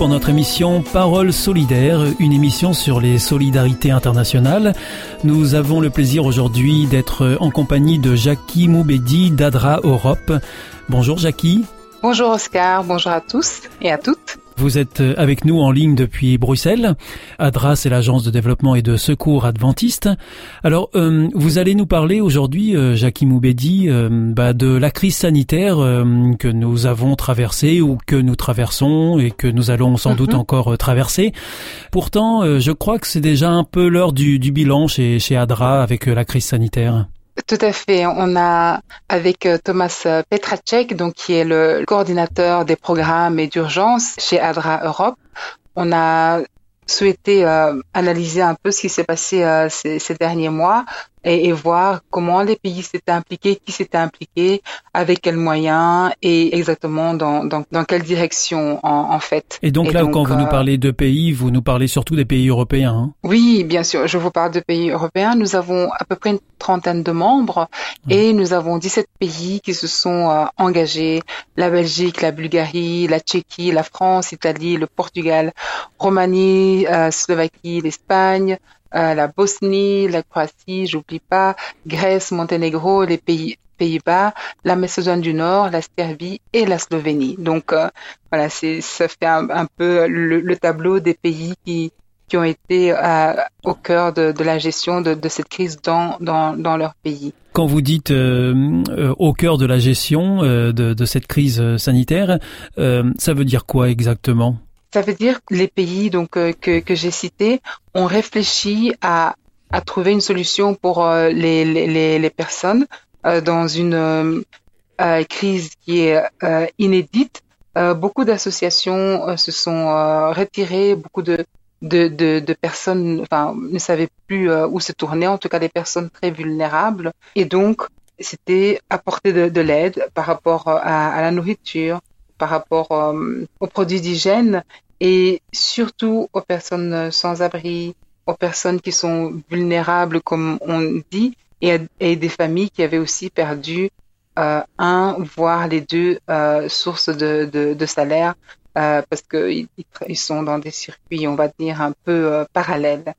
Pour notre émission Parole solidaire, une émission sur les solidarités internationales. Nous avons le plaisir aujourd'hui d'être en compagnie de Jackie Moubedi d'Adra Europe. Bonjour Jackie. Bonjour Oscar, bonjour à tous et à toutes. Vous êtes avec nous en ligne depuis Bruxelles. ADRA, c'est l'agence de développement et de secours adventiste. Alors, euh, vous allez nous parler aujourd'hui, euh, Jackie Moubedi, euh, bah, de la crise sanitaire que nous avons traversée ou que nous traversons et que nous allons sans doute mhm. encore traverser. Pourtant, je crois que c'est déjà un peu l'heure du, du bilan chez, chez ADRA avec la crise sanitaire. Tout à fait. On a avec euh, Thomas euh, Petracek, donc qui est le coordinateur des programmes et d'urgence chez ADRA Europe, on a souhaité euh, analyser un peu ce qui s'est passé ces, derniers mois et, et, voir comment les pays s'étaient impliqués, qui s'était impliqué, avec quels moyens et exactement dans, dans, dans quelle direction en, en, fait. Et donc là, quand vous nous euh, parlez de pays, vous nous parlez surtout des pays européens. Hein oui, bien sûr, je vous parle de pays européens. Nous avons à peu près une trentaine de membres et nous avons 17 pays qui se sont euh, engagés. La Belgique, la Bulgarie, la Tchéquie, la France, l'Italie, le Portugal, Roumanie, euh, Slovaquie, l'Espagne, euh, la Bosnie, la Croatie, j'oublie pas, Grèce, Monténégro, les pays Pays-Bas, la Macédoine du Nord, la Serbie et la Slovénie. Donc euh, voilà, c'est ça fait un, peu le, tableau des pays qui qui ont été euh, au cœur de, de, la gestion de, de cette crise dans, dans, dans, leur pays. Quand vous dites au cœur de la gestion de, de, cette crise sanitaire, ça veut dire quoi exactement? Ça veut dire que les pays donc euh, que, que j'ai cités ont réfléchi à, à trouver une solution pour euh, les, les, les, personnes euh, dans une crise qui est inédite. beaucoup d'associations se sont retirées, beaucoup de, de, de, de, personnes enfin, ne savaient plus où se tourner, en tout cas des personnes très vulnérables. Et donc, c'était apporter de, de l'aide par rapport à, à, la nourriture, par rapport euh, aux produits d'hygiène et surtout aux personnes sans abri, aux personnes qui sont vulnérables, comme on dit, et, et des familles qui avaient aussi perdu euh, un, voire les deux euh, sources de, de, de salaire euh, parce qu'ils ils sont dans des circuits, on va dire, un peu euh, parallèles.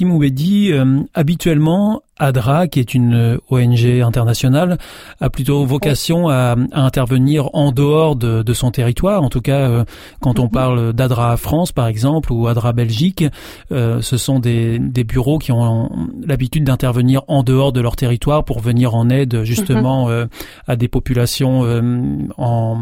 Moubedi, euh, habituellement, ADRA, qui est une euh, ONG internationale, a plutôt vocation à, intervenir en dehors de, son territoire. En tout cas, euh, quand on mhm. parle d'ADRA France, par exemple, ou ADRA Belgique, ce sont des, bureaux qui ont l'habitude d'intervenir en dehors de leur territoire pour venir en aide justement mhm. à des populations en,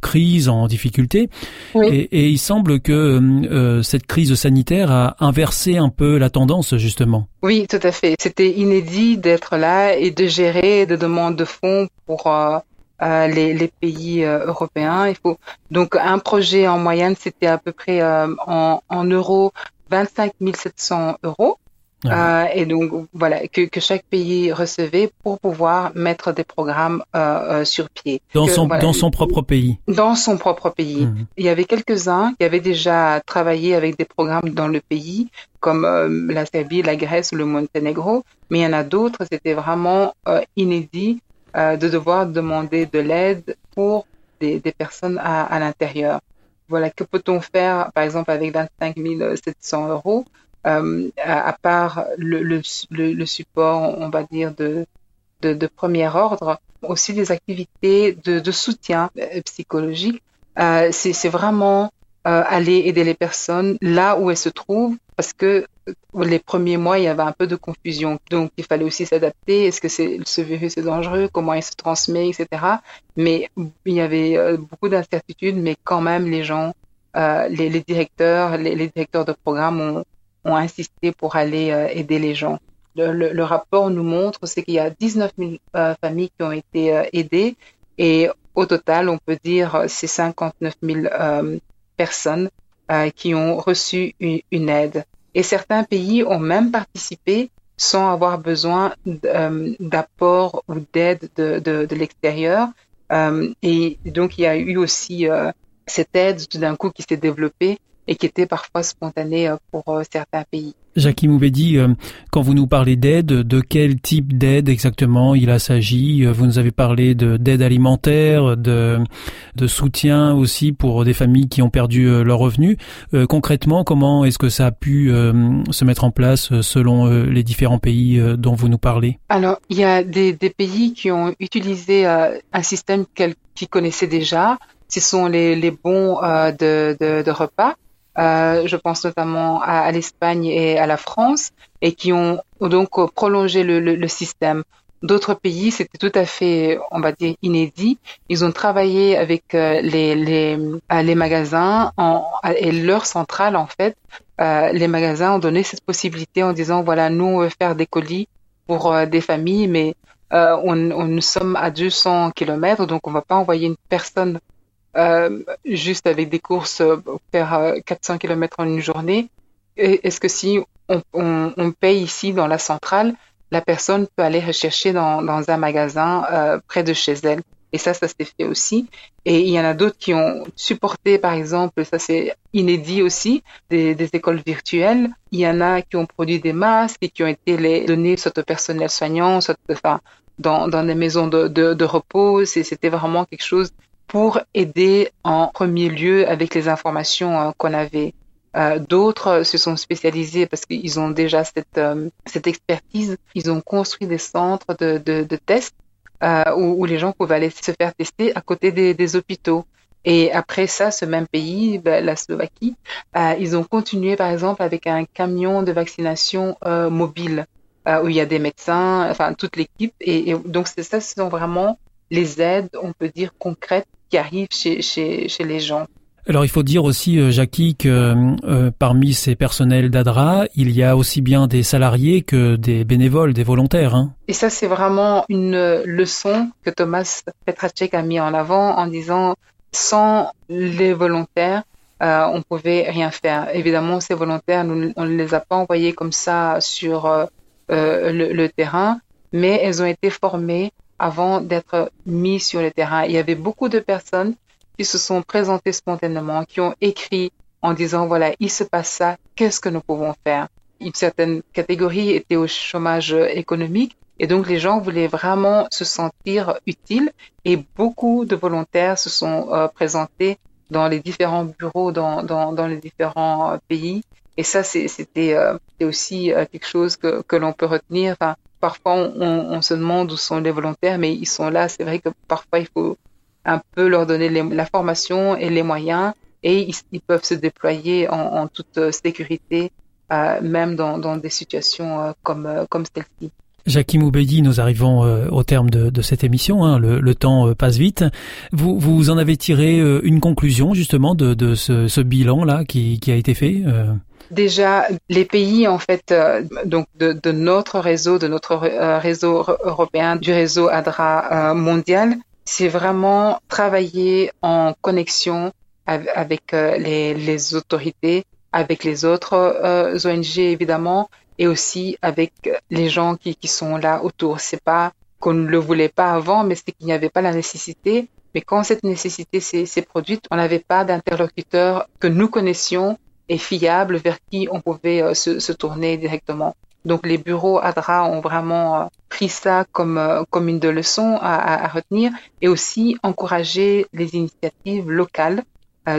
crise, en difficulté. Et, il semble que euh, cette crise sanitaire a inversé un peu la tendance, justement. Oui, tout à fait. C'était inédit d'être là et de gérer des demandes de fonds pour euh, euh, les, les, pays européens. Il faut donc un projet en moyenne, c'était à peu près en, en euros 25 700 euros. Euh, et donc voilà que, que, chaque pays recevait pour pouvoir mettre des programmes euh, euh sur pied. Dans son dans son propre pays. Dans son propre pays. Il y avait quelques uns qui avaient déjà travaillé avec des programmes dans le pays, comme euh, la Serbie, la Grèce ou le Monténégro, mais il y en a d'autres. C'était vraiment euh, inédit de devoir demander de l'aide pour des, des personnes à, à l'intérieur. Voilà, que peut-on faire, par exemple, avec 25 700 euros euh, à, part le, le, le, support, on va dire, de, de, premier ordre, aussi des activités de, soutien euh, psychologique. Euh, c'est vraiment euh, aller aider les personnes là où elles se trouvent parce que les premiers mois, il y avait un peu de confusion. Donc, il fallait aussi s'adapter. Est-ce que c'est, ce virus est dangereux? Comment il se transmet, etc. Mais il y avait beaucoup d'incertitudes, mais quand même, les gens, les, directeurs, les, les, directeurs de programme ont, ont insisté pour aller aider les gens le, rapport nous montre, c'est qu'il y a 19 000 euh, familles qui ont été euh, aidées et au total, on peut dire c'est 59 000 euh, personnes qui ont reçu une, aide. Et certains pays ont même participé sans avoir besoin d'apport ou d'aide de, de, l'extérieur. et donc, il y a eu aussi cette aide tout d'un coup qui s'est développée et qui était parfois spontanée euh, pour euh, certains pays. Jackie Moubedi, euh, quand vous nous parlez d'aide, de quel type d'aide exactement il s'agit Vous nous avez parlé d'aide alimentaire, de, de soutien aussi pour des familles qui ont perdu leurs revenus. concrètement, comment est-ce que ça a pu se mettre en place selon les différents pays dont vous nous parlez? Alors, il y a des, des pays qui ont utilisé un système qu'ils connaissaient déjà. Ce sont les, les bons de, de, de repas euh, je pense notamment à, l'Espagne et à la France, et qui ont donc prolongé le, système. D'autres pays, c'était tout à fait, on va dire, inédit. Ils ont travaillé avec euh, les, les, euh, les magasins en, et leur centrale, en fait. les magasins ont donné cette possibilité en disant, voilà, nous, on veut faire des colis pour des familles, mais on, on, nous sommes à 200 kilomètres, donc on va pas envoyer une personne euh, juste avec des courses, euh, faire 400 euh, km en une journée. Est-ce que si on, on, on, paye ici dans la centrale, la personne peut aller rechercher dans, dans un magasin euh, près de chez elle et ça, ça s'est fait aussi. Et il y en a d'autres qui ont supporté, par exemple, ça c'est inédit aussi, des, des, écoles virtuelles. Il y en a qui ont produit des masques et qui ont été les donnés soit au personnel soignant, soit enfin, dans, dans des maisons de, de, de repos. C'était vraiment quelque chose pour aider en premier lieu avec les informations euh, qu'on avait. Euh, d'autres se sont spécialisés parce qu'ils ont déjà cette, euh, cette expertise. Ils ont construit des centres de, de, de tests où, où, les gens pouvaient aller se faire tester à côté des, des hôpitaux. Et après ça, ce même pays, ben, la Slovaquie, ils ont continué par exemple avec un camion de vaccination mobile où il y a des médecins, enfin toute l'équipe. Et, et donc c'est ça, ce sont vraiment les aides, on peut dire concrètes qui arrivent chez, chez, chez les gens. Alors il faut dire aussi, euh, Jackie, que euh, parmi ces personnels d'ADRA, il y a aussi bien des salariés que des bénévoles, des volontaires. Hein. Et ça, c'est vraiment une leçon que Thomas Petracek a mis en avant en disant, sans les volontaires, euh, on pouvait rien faire. Évidemment, ces volontaires, nous, on ne les a pas envoyés comme ça sur euh, le, le, terrain, mais elles ont été formées avant d'être mis sur le terrain. Il y avait beaucoup de personnes qui se sont présentées spontanément, qui ont écrit en disant, voilà, il se passe ça, qu'est-ce que nous pouvons faire? Une certaine catégorie était au chômage économique et donc les gens voulaient vraiment se sentir utiles et beaucoup de volontaires se sont euh, présentés dans les différents bureaux dans, dans, dans les différents euh, pays. Et ça, c'était euh, aussi quelque chose que, que l'on peut retenir. Parfois on, se demande où sont les volontaires, mais ils sont là. C'est vrai que parfois il faut un peu leur donner la formation et les moyens, et ils, peuvent se déployer en, toute sécurité, euh, même dans, des situations euh, comme, euh, comme celle-ci. Jackie Moubedi, nous arrivons au terme de, cette émission. Hein. le, temps passe vite. Vous, vous en avez tiré une conclusion justement de, ce, bilan là qui, a été fait Déjà, les pays en fait euh, donc de, notre réseau, de notre euh, réseau européen, du réseau ADRA euh, mondial, c'est vraiment travailler en connexion avec les, autorités, avec les autres ONG évidemment, et aussi avec les gens qui, qui sont là autour. C'est pas qu'on ne le voulait pas avant, mais c'est qu'il n'y avait pas la nécessité. Mais quand cette nécessité s'est produite, on n'avait pas d'interlocuteur que nous connaissions et fiable vers qui on pouvait euh, se, se, tourner directement. Donc les bureaux ADRA ont vraiment euh, pris ça comme, euh, comme une de leçons à, à, retenir et aussi encourager les initiatives locales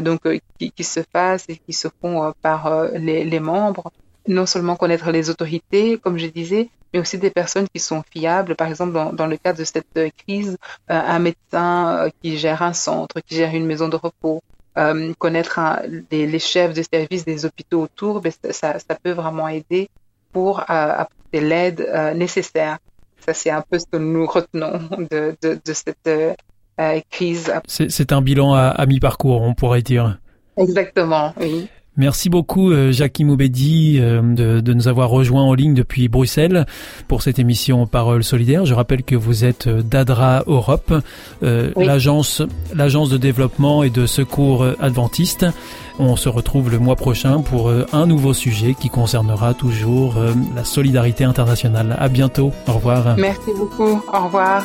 donc qui, qui, se fassent et qui se font par les, les, membres. Non seulement connaître les autorités, comme je disais, mais aussi des personnes qui sont fiables. Par exemple, dans, dans le cadre de cette crise, un médecin qui gère un centre, qui gère une maison de repos, euh, connaître les, les, chefs de service des hôpitaux autour, ben, ça, ça, peut vraiment aider pour euh, apporter l'aide euh, nécessaire. Ça, c'est un peu ce que nous retenons de, de, de cette euh, crise. C'est un bilan à, à mi-parcours, on pourrait dire. Exactement, oui. Merci beaucoup euh, Jackie Moubedi euh, de, de, nous avoir rejoints en ligne depuis Bruxelles pour cette émission Parole solidaire. Je rappelle que vous êtes euh, d'ADRA Europe, l'agence l'agence de développement et de secours adventiste. On se retrouve le mois prochain pour un nouveau sujet qui concernera toujours la solidarité internationale. À bientôt. Au revoir. Merci beaucoup. Au revoir.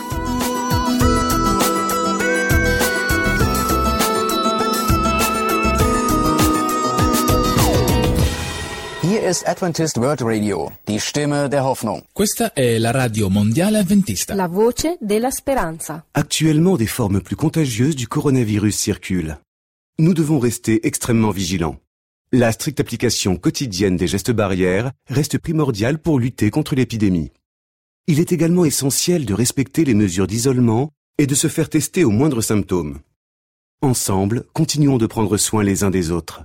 Hier ist Adventist World Radio, die Stimme der Hoffnung. Questa è la radio mondiale adventista. La voce della speranza. Actuellement, des formes plus contagieuses du coronavirus circulent. Nous devons rester extrêmement vigilants. La stricte application quotidienne des gestes barrières reste primordiale pour lutter contre l'épidémie. Il est également essentiel de respecter les mesures d'isolement et de se faire tester aux moindres symptômes. Ensemble, continuons de prendre soin les uns des autres.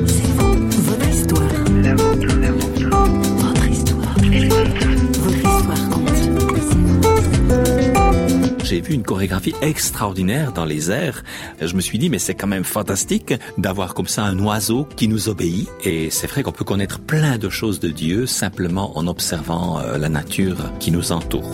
J'ai vu une chorégraphie extraordinaire dans les airs. Je me suis dit, mais c'est quand même fantastique d'avoir comme ça un oiseau qui nous obéit. Et c'est vrai qu'on peut connaître plein de choses de Dieu simplement en observant euh, la nature qui nous entoure.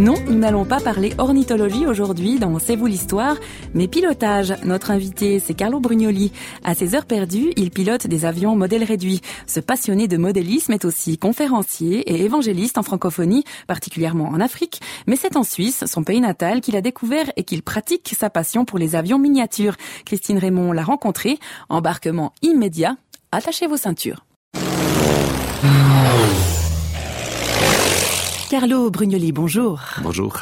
Non, nous n'allons pas parler ornithologie aujourd'hui dans C'est vous l'histoire, mais pilotage. Notre invité, c'est Carlo Brugnoli. À ses heures perdues, il pilote des avions modèle réduit. Ce passionné de modélisme est aussi conférencier et évangéliste en francophonie, particulièrement en Afrique, mais c'est en Suisse, son pays natal, qu'il a découvert et qu'il pratique sa passion pour les avions miniatures. Christine Raymond l'a rencontré. Embarquement immédiat. Attachez vos ceintures. Carlo Brugnoli, bonjour. Bonjour.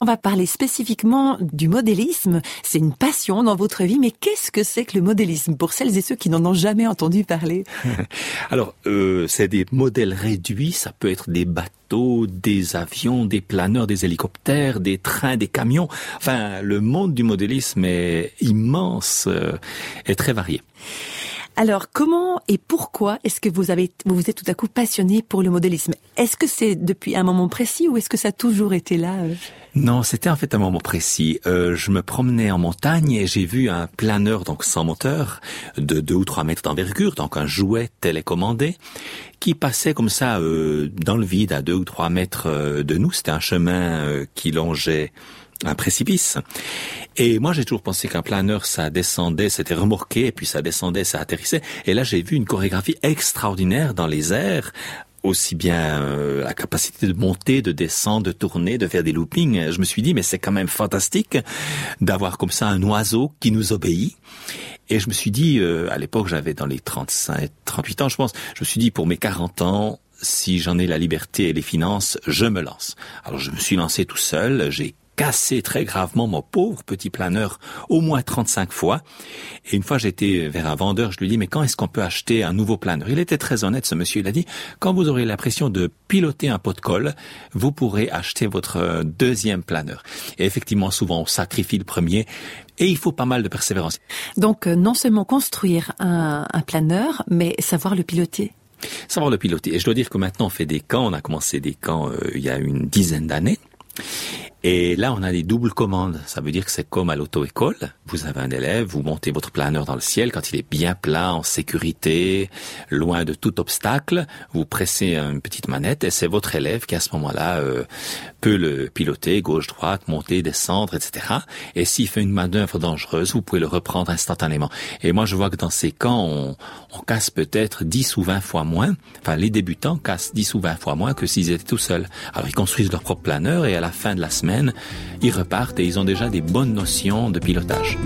On va parler spécifiquement du modélisme. C'est une passion dans votre vie, mais qu'est-ce que c'est que le modélisme pour celles et ceux qui n'en ont jamais entendu parler Alors, euh, c'est des modèles réduits, ça peut être des bateaux, des avions, des planeurs, des hélicoptères, des trains, des camions. Enfin, le monde du modélisme est immense euh, et très varié. Alors, comment et pourquoi est-ce que vous avez, vous vous êtes tout à coup passionné pour le modélisme? Est-ce que c'est depuis un moment précis ou est-ce que ça a toujours été là euh? Non, c'était en fait un moment précis. Euh, je me promenais en montagne et j'ai vu un planeur, donc sans moteur, de deux ou trois mètres d'envergure, donc un jouet télécommandé, qui passait comme ça euh, dans le vide à deux ou trois mètres euh, de nous. C'était un chemin euh, qui longeait un précipice. Et moi, j'ai toujours pensé qu'un planeur, ça descendait, c'était remorqué, et puis ça descendait, ça atterrissait. Et là, j'ai vu une chorégraphie extraordinaire dans les airs, aussi bien euh, la capacité de monter, de descendre, de tourner, de faire des loopings. Je me suis dit, mais c'est quand même fantastique d'avoir comme ça un oiseau qui nous obéit. Et je me suis dit, euh, à l'époque, j'avais dans les 35, 38 ans, je pense, je me suis dit, pour mes 40 ans, si j'en ai la liberté et les finances, je me lance. Alors je me suis lancé tout seul, j'ai cassé très gravement mon pauvre petit planeur au moins 35 fois. Et une fois, j'étais vers un vendeur, je lui dis, mais quand est-ce qu'on peut acheter un nouveau planeur? Il était très honnête, ce monsieur. Il a dit, quand vous aurez l'impression de piloter un pot de colle, vous pourrez acheter votre euh, deuxième planeur. Et effectivement, souvent, on sacrifie le premier. Et il faut pas mal de persévérance. Donc, euh, non seulement construire un, un planeur, mais savoir le piloter. Savoir le piloter. Et je dois dire que maintenant, on fait des camps. On a commencé des camps euh, il y a une dizaine d'années. Et là, on a des doubles commandes. Ça veut dire que c'est comme à l'auto-école. Vous avez un élève, vous montez votre planeur dans le ciel quand il est bien plat, en sécurité, loin de tout obstacle. Vous pressez une petite manette et c'est votre élève qui, à ce moment-là, euh, peut le piloter gauche-droite, monter, descendre, etc. Et s'il fait une manœuvre dangereuse, vous pouvez le reprendre instantanément. Et moi, je vois que dans ces camps, on, on casse peut-être 10 ou 20 fois moins. Enfin, les débutants cassent 10 ou 20 fois moins que s'ils étaient tout seuls. Alors, ils construisent leur propre planeur et à la fin de la semaine, ils repartent et ils ont déjà des bonnes notions de pilotage.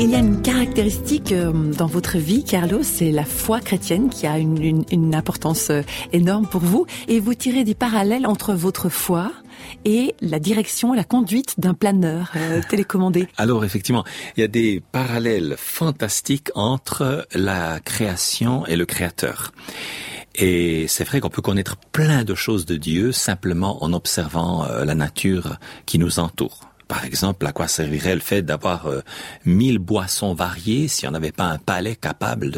Il y a une caractéristique euh, dans votre vie, Carlos, c'est la foi chrétienne qui a une, une- une importance euh, énorme pour vous. Et vous tirez des parallèles entre votre foi et la direction, la conduite d'un planeur euh, télécommandé. Alors effectivement, il y a des parallèles fantastiques entre la création et le créateur. Et c'est vrai qu'on peut connaître plein de choses de Dieu simplement en observant euh, la nature qui nous entoure. Par exemple, à quoi servirait le fait d'avoir euh, mille boissons variées si on n'avait pas un palais capable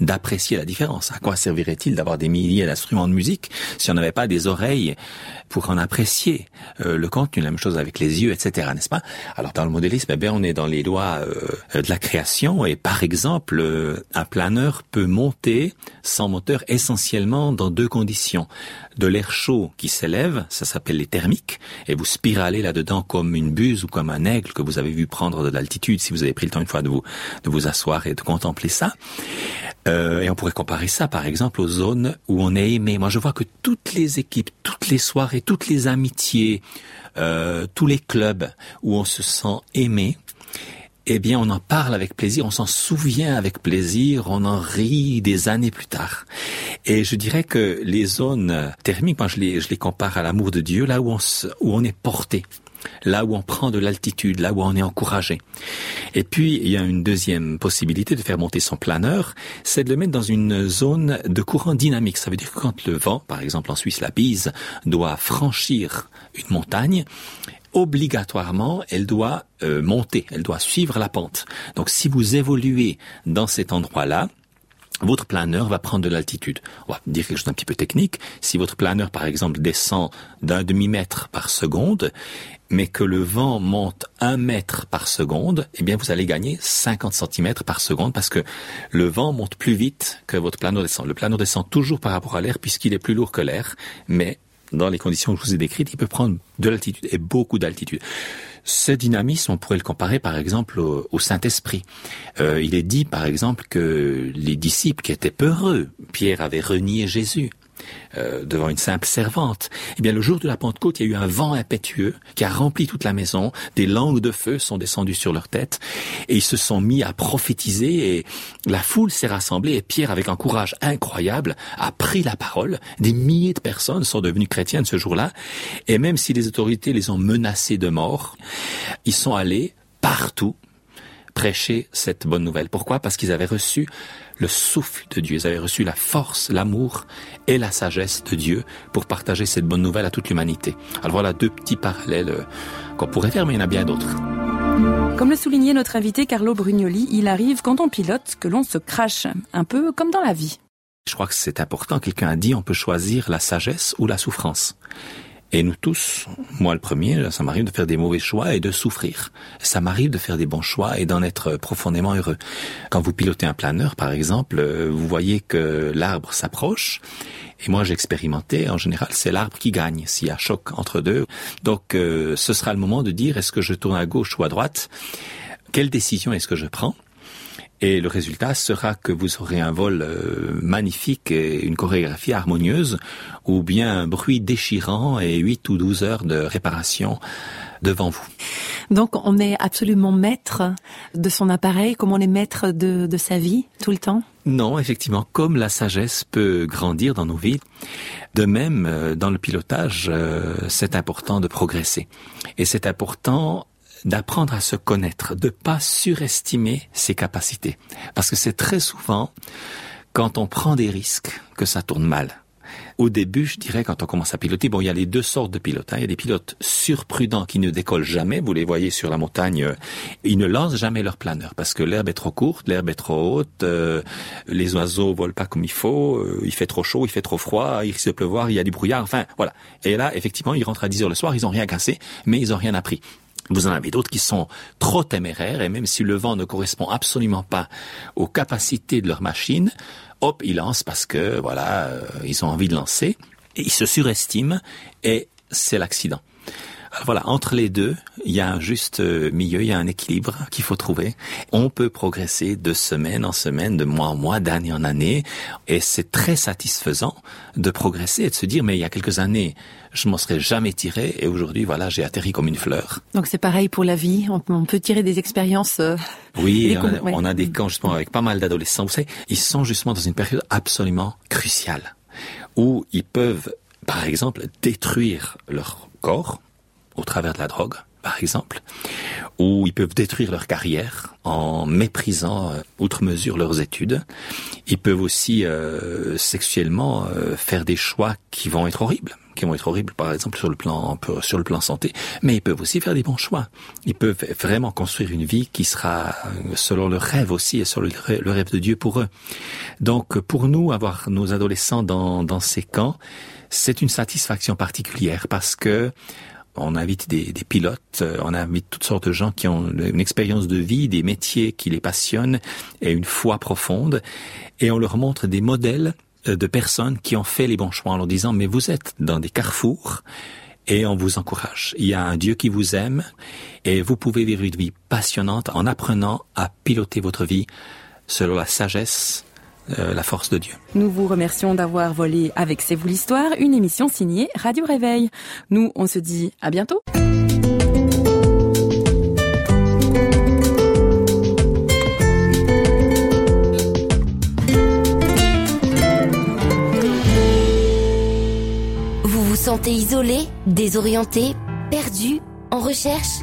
d'apprécier la différence? À quoi servirait-il d'avoir des milliers d'instruments de musique si on n'avait pas des oreilles pour en apprécier euh, le contenu? La même chose avec les yeux, etc. N'est-ce pas? Alors dans le modélisme, eh bien, on est dans les lois euh, de la création et par exemple, euh, un planeur peut monter sans moteur essentiellement dans deux conditions. De l'air chaud qui s'élève, ça s'appelle les thermiques, et vous spiralez là-dedans comme une buse ou comme un aigle que vous avez vu prendre de l'altitude si vous avez pris le temps une fois de vous, de vous asseoir et de contempler ça. Euh, et on pourrait comparer ça, par exemple, aux zones où on est aimé. Moi, je vois que toutes les équipes, toutes les soirées, toutes les amitiés, euh, tous les clubs où on se sent aimé, eh bien, on en parle avec plaisir, on s'en souvient avec plaisir, on en rit des années plus tard. Et je dirais que les zones thermiques, moi, je les, je les compare à l'amour de Dieu, là où on, se- où on est porté. Là où on prend de l'altitude, là où on est encouragé. Et puis, il y a une deuxième possibilité de faire monter son planeur, c'est de le mettre dans une zone de courant dynamique. Ça veut dire que quand le vent, par exemple en Suisse, la bise, doit franchir une montagne, obligatoirement, elle doit euh, monter, elle doit suivre la pente. Donc si vous évoluez dans cet endroit-là, votre planeur va prendre de l'altitude. On va dire quelque chose d'un petit peu technique. Si votre planeur, par exemple, descend d'un demi-mètre par seconde, mais que le vent monte un mètre par seconde, eh bien, vous allez gagner 50 centimètres par seconde parce que le vent monte plus vite que votre planeur descend. Le planeur descend toujours par rapport à l'air puisqu'il est plus lourd que l'air, mais dans les conditions que je vous ai décrites, il peut prendre de l'altitude et beaucoup d'altitude. Ce dynamisme, on pourrait le comparer par exemple au, Saint-Esprit. Euh, il est dit par exemple que les disciples qui étaient peureux, Pierre avait renié Jésus. Euh, devant une simple servante. Eh bien, le jour de la Pentecôte, il y a eu un vent impétueux qui a rempli toute la maison. Des langues de feu sont descendues sur leur tête et ils se sont mis à prophétiser et la foule s'est rassemblée et Pierre, avec un courage incroyable, a pris la parole. Des milliers de personnes sont devenues chrétiennes ce jour-là et même si les autorités les ont menacés de mort, ils sont allés partout prêcher cette bonne nouvelle. Pourquoi? Parce qu'ils avaient reçu le souffle de Dieu, ils avaient reçu la force, l'amour et la sagesse de Dieu pour partager cette bonne nouvelle à toute l'humanité. Alors voilà deux petits parallèles euh, qu'on pourrait faire, mais il y en a bien d'autres. Comme le soulignait notre invité Carlo Brugnoli, il arrive quand on pilote que l'on se crache, un peu comme dans la vie. Je crois que c'est important. Quelqu'un a dit on peut choisir la sagesse ou la souffrance. Et nous tous, moi le premier, ça m'arrive de faire des mauvais choix et de souffrir. Ça m'arrive de faire des bons choix et d'en être profondément heureux. Quand vous pilotez un planeur, par exemple, euh, vous voyez que l'arbre s'approche. Et moi, j'ai expérimenté, en général, c'est l'arbre qui gagne s'il y a choc entre deux. Donc, euh, ce sera le moment de dire est-ce que je tourne à gauche ou à droite? Quelle décision est-ce que je prends? Et le résultat sera que vous aurez un vol euh, magnifique et une chorégraphie harmonieuse, ou bien un bruit déchirant et 8 ou 12 heures de réparation devant vous. Donc on est absolument maître de son appareil, comme on est maître de, de sa vie tout le temps? Non, effectivement, comme la sagesse peut grandir dans nos vies, de même, euh, dans le pilotage, euh, c'est important de progresser. Et c'est important d'apprendre à se connaître, de pas surestimer ses capacités. Parce que c'est très souvent quand on prend des risques que ça tourne mal. Au début, je dirais, quand on commence à piloter, bon, il y a les deux sortes de pilotes. hein. Il y a des pilotes surprudents qui ne décollent jamais. Vous les voyez sur la montagne, euh, ils ne lancent jamais leur planeur parce que l'herbe est trop courte, l'herbe est trop haute, euh, les oiseaux volent pas comme il faut, euh, il fait trop chaud, il fait trop froid, il risque de pleuvoir, il y a du brouillard, enfin, voilà. Et là, effectivement, ils rentrent à 10 heures le soir, ils ont rien cassé, mais ils ont rien appris. Vous en avez d'autres qui sont trop téméraires et même si le vent ne correspond absolument pas aux capacités de leur machine, hop, ils lancent parce que voilà, euh, ils ont envie de lancer ils se surestiment et c'est l'accident. Voilà, entre les deux, il y a un juste euh, milieu, il y a un équilibre qu'il faut trouver. On peut progresser de semaine en semaine, de mois en mois, d'année en année, et c'est très satisfaisant de progresser et de se dire, mais il y a quelques années, je m'en serais jamais tiré, et aujourd'hui, voilà, j'ai atterri comme une fleur. Donc c'est pareil pour la vie, on, peut tirer des expériences. euh, Oui, on a, ouais. on a des camps justement avec pas mal d'adolescents. Vous savez, ils sont justement dans une période absolument cruciale où ils peuvent, par exemple, détruire leur corps au travers de la drogue, par exemple, ou ils peuvent détruire leur carrière en méprisant euh, outre mesure leurs études. Ils peuvent aussi euh, sexuellement euh, faire des choix qui vont être horribles qui vont être horribles, par exemple sur le plan sur le plan santé, mais ils peuvent aussi faire des bons choix. Ils peuvent vraiment construire une vie qui sera euh, selon leur rêve aussi et selon le rêve de Dieu pour eux. Donc pour nous, avoir nos adolescents dans, dans ces camps, c'est une satisfaction particulière parce que on invite des, pilotes, euh, on invite toutes sortes de gens qui ont une expérience de vie, des métiers qui les passionnent et une foi profonde, et on leur montre des modèles euh, de personnes qui ont fait les bons choix en leur disant mais vous êtes dans des carrefours et on vous encourage. Il y a un Dieu qui vous aime et vous pouvez vivre une vie passionnante en apprenant à piloter votre vie selon la sagesse, euh, la force de Dieu. Nous vous remercions d'avoir volé avec C'est vous l'histoire, une émission signée Radio Réveil. Nous, on se dit à bientôt. Vous vous sentez isolé, désorienté, perdu En recherche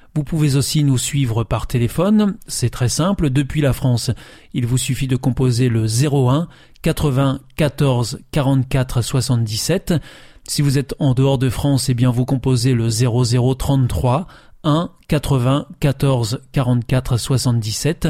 Vous pouvez aussi nous suivre par téléphone, c'est très simple, depuis la France. Il vous suffit de composer le 01 80 14 44 77. Si vous êtes en dehors de France, eh bien vous composez le 0033 1 80 14 44 77.